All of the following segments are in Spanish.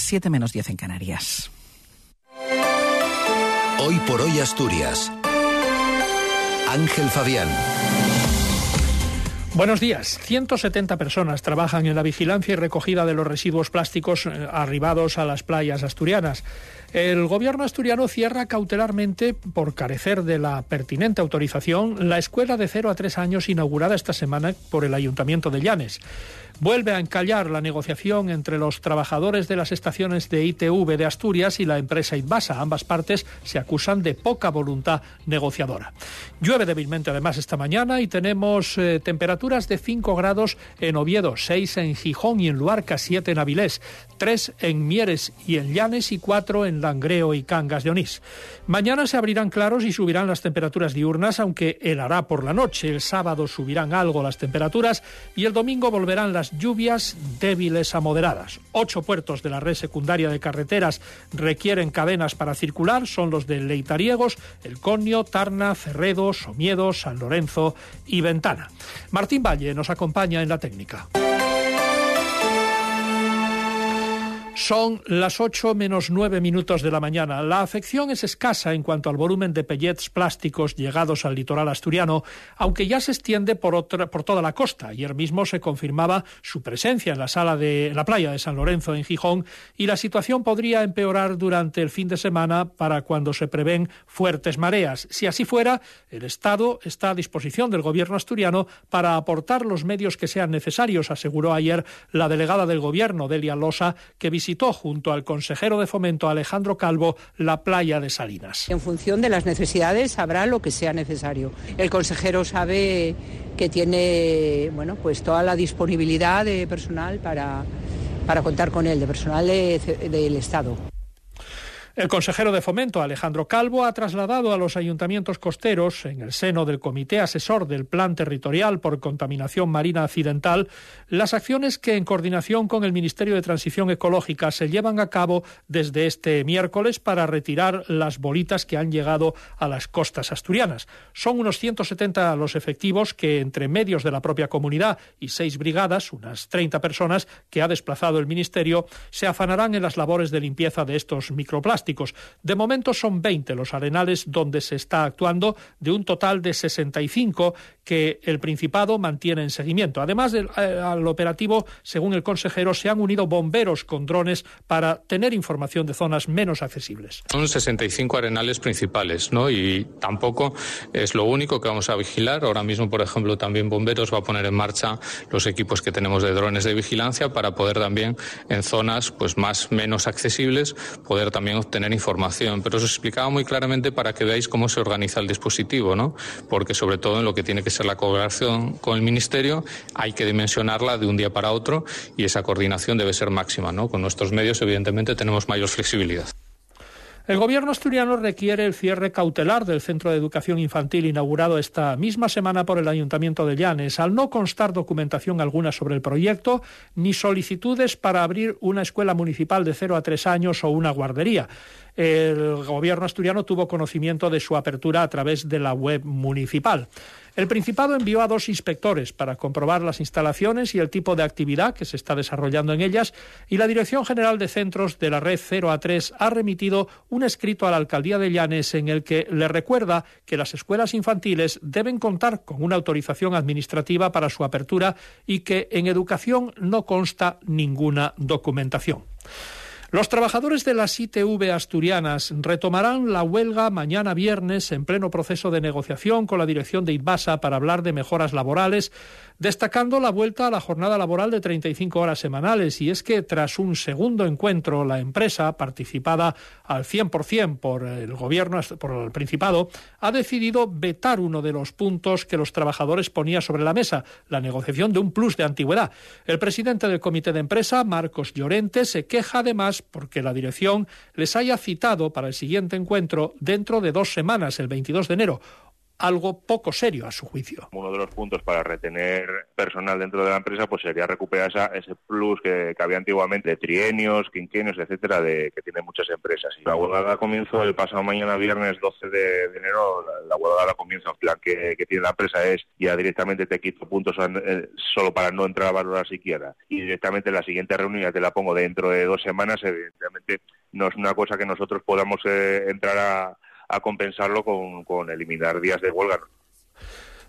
las 7 menos 10 en Canarias. Hoy por hoy Asturias. Ángel Fabián. Buenos días. 170 personas trabajan en la vigilancia y recogida de los residuos plásticos eh, arribados a las playas asturianas. El gobierno asturiano cierra cautelarmente, por carecer de la pertinente autorización, la escuela de 0 a 3 años inaugurada esta semana por el Ayuntamiento de Llanes. Vuelve a encallar la negociación entre los trabajadores de las estaciones de ITV de Asturias y la empresa Itbasa. Ambas partes se acusan de poca voluntad negociadora. Llueve débilmente además esta mañana y tenemos eh, temperaturas de 5 grados en Oviedo, 6 en Gijón y en Luarca, 7 en Avilés, 3 en Mieres y en Llanes y 4 en Langreo y Cangas de Onís. Mañana se abrirán claros y subirán las temperaturas diurnas, aunque helará por la noche. El sábado subirán algo las temperaturas y el domingo volverán las lluvias débiles a moderadas. Ocho puertos de la red secundaria de carreteras requieren cadenas para circular. Son los de Leitariegos, El Conio, Tarna, Cerredo, Somiedo, San Lorenzo y Ventana. Martín Valle nos acompaña en la técnica. Son las 8 menos 9 minutos de la mañana. La afección es escasa en cuanto al volumen de pellets plásticos llegados al litoral asturiano, aunque ya se extiende por, por toda la costa. Ayer mismo se confirmaba su presencia en la sala de la playa de San Lorenzo en Gijón y la situación podría empeorar durante el fin de semana para cuando se prevén fuertes mareas. Si así fuera, el Estado está a disposición del gobierno asturiano para aportar los medios que sean necesarios, aseguró ayer la delegada del gobierno, Delia Losa, que visitó junto al consejero de fomento Alejandro Calvo la playa de Salinas. En función de las necesidades habrá lo que sea necesario. El consejero sabe que tiene bueno, pues toda la disponibilidad de personal para, para contar con él, de personal del Estado. El consejero de Fomento, Alejandro Calvo, ha trasladado a los ayuntamientos costeros, en el seno del Comité Asesor del Plan Territorial por Contaminación Marina Accidental, las acciones que, en coordinación con el Ministerio de Transición Ecológica, se llevan a cabo desde este miércoles para retirar las bolitas que han llegado a las costas asturianas. Son unos 170 los efectivos que, entre medios de la propia comunidad y seis brigadas, unas 30 personas que ha desplazado el Ministerio, se afanarán en las labores de limpieza de estos microplásticos de momento son 20 los arenales donde se está actuando, de un total de 65 que el Principado mantiene en seguimiento. Además del eh, operativo, según el consejero, se han unido bomberos con drones para tener información de zonas menos accesibles. Son 65 arenales principales, ¿no? Y tampoco es lo único que vamos a vigilar. Ahora mismo, por ejemplo, también bomberos va a poner en marcha los equipos que tenemos de drones de vigilancia para poder también en zonas pues más menos accesibles poder también obtener información. Pero os explicaba muy claramente para que veáis cómo se organiza el dispositivo, ¿no? Porque sobre todo en lo que tiene que ser la colaboración con el Ministerio hay que dimensionarla de un día para otro y esa coordinación debe ser máxima, ¿no? Con nuestros medios, evidentemente, tenemos mayor flexibilidad. El gobierno asturiano requiere el cierre cautelar del centro de educación infantil inaugurado esta misma semana por el Ayuntamiento de Llanes, al no constar documentación alguna sobre el proyecto ni solicitudes para abrir una escuela municipal de 0 a 3 años o una guardería el gobierno asturiano tuvo conocimiento de su apertura a través de la web municipal. El Principado envió a dos inspectores para comprobar las instalaciones y el tipo de actividad que se está desarrollando en ellas y la Dirección General de Centros de la Red 0 a 3 ha remitido un escrito a la Alcaldía de Llanes en el que le recuerda que las escuelas infantiles deben contar con una autorización administrativa para su apertura y que en educación no consta ninguna documentación. Los trabajadores de las ITV asturianas retomarán la huelga mañana viernes en pleno proceso de negociación con la dirección de ITBASA para hablar de mejoras laborales destacando la vuelta a la jornada laboral de 35 horas semanales. Y es que tras un segundo encuentro, la empresa, participada al 100% por el gobierno, por el Principado, ha decidido vetar uno de los puntos que los trabajadores ponía sobre la mesa, la negociación de un plus de antigüedad. El presidente del comité de empresa, Marcos Llorente, se queja además porque la dirección les haya citado para el siguiente encuentro dentro de dos semanas, el 22 de enero algo poco serio a su juicio. Uno de los puntos para retener personal dentro de la empresa pues sería recuperar ese plus que, había antiguamente de trienios, quinquenios, etcétera, de, que tienen muchas empresas. Y la huelga comienzo el pasado mañana viernes 12 de, enero, la, huelga comienza, el plan que, tiene la empresa es ya directamente te quito puntos eh, solo para no entrar a valorar siquiera y directamente la siguiente reunión ya te la pongo dentro de dos semanas, evidentemente no es una cosa que nosotros podamos eh, entrar a, compensarlo con, eliminar días de huelga.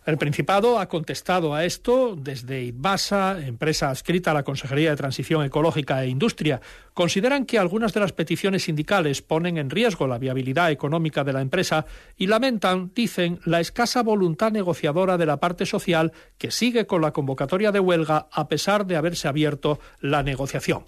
El Principado ha contestado a esto desde IDBASA, empresa adscrita a la Consejería de Transición Ecológica e Industria. Consideran que algunas de las peticiones sindicales ponen en riesgo la viabilidad económica de la empresa y lamentan, dicen, la escasa voluntad negociadora de la parte social que sigue con la convocatoria de huelga a pesar de haberse abierto la negociación.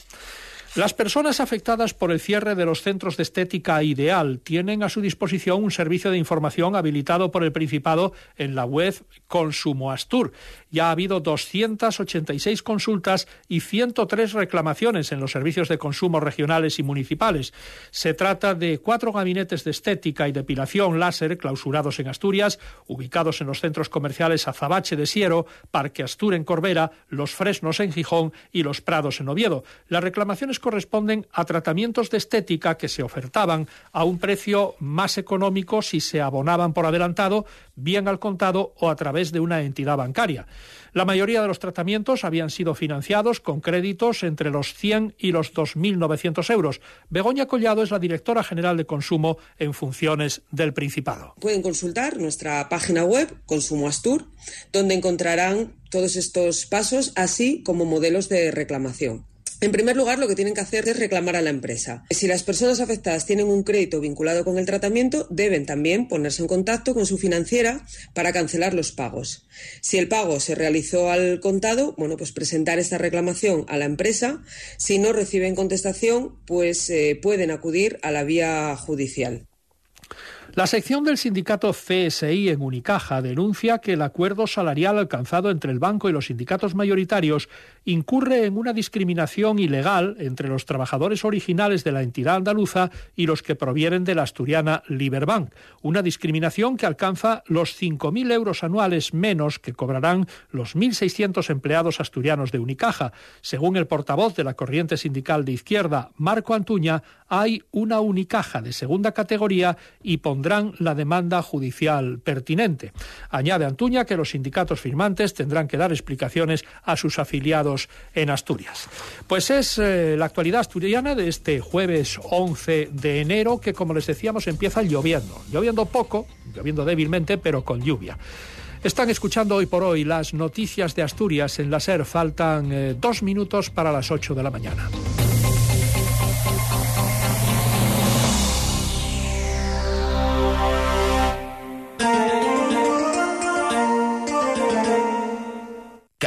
Las personas afectadas por el cierre de los centros de estética ideal tienen a su disposición un servicio de información habilitado por el Principado en la web Consumo Astur. Ya ha habido 286 consultas y 103 reclamaciones en los servicios de consumo regionales y municipales. Se trata de cuatro gabinetes de estética y depilación láser clausurados en Asturias, ubicados en los centros comerciales Azabache de Siero, Parque Astur en Corbera, Los Fresnos en Gijón y Los Prados en Oviedo. Las reclamaciones corresponden a tratamientos de estética que se ofertaban a un precio más económico si se abonaban por adelantado, bien al contado o a través de una entidad bancaria. La mayoría de los tratamientos habían sido financiados con créditos entre los 100 y los 2.900 euros. Begoña Collado es la directora general de consumo en funciones del Principado. Pueden consultar nuestra página web, Consumo Astur, donde encontrarán todos estos pasos, así como modelos de reclamación. En primer lugar, lo que tienen que hacer es reclamar a la empresa. Si las personas afectadas tienen un crédito vinculado con el tratamiento, deben también ponerse en contacto con su financiera para cancelar los pagos. Si el pago se realizó al contado, bueno, pues presentar esta reclamación a la empresa. Si no reciben contestación, pues eh, pueden acudir a la vía judicial. La sección del sindicato CSI en Unicaja denuncia que el acuerdo salarial alcanzado entre el banco y los sindicatos mayoritarios incurre en una discriminación ilegal entre los trabajadores originales de la entidad andaluza y los que provienen de la asturiana Liberbank, una discriminación que alcanza los 5.000 euros anuales menos que cobrarán los 1.600 empleados asturianos de Unicaja. Según el portavoz de la corriente sindical de izquierda, Marco Antuña, hay una Unicaja de segunda categoría y la demanda judicial pertinente. Añade Antuña que los sindicatos firmantes tendrán que dar explicaciones a sus afiliados en Asturias. Pues es eh, la actualidad asturiana de este jueves 11 de enero que, como les decíamos, empieza lloviendo. Lloviendo poco, lloviendo débilmente, pero con lluvia. Están escuchando hoy por hoy las noticias de Asturias en la SER. Faltan eh, dos minutos para las ocho de la mañana.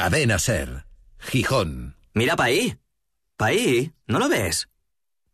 Cadena Ser, Gijón. Mira pa' ahí. Pa' ahí, ¿no lo ves?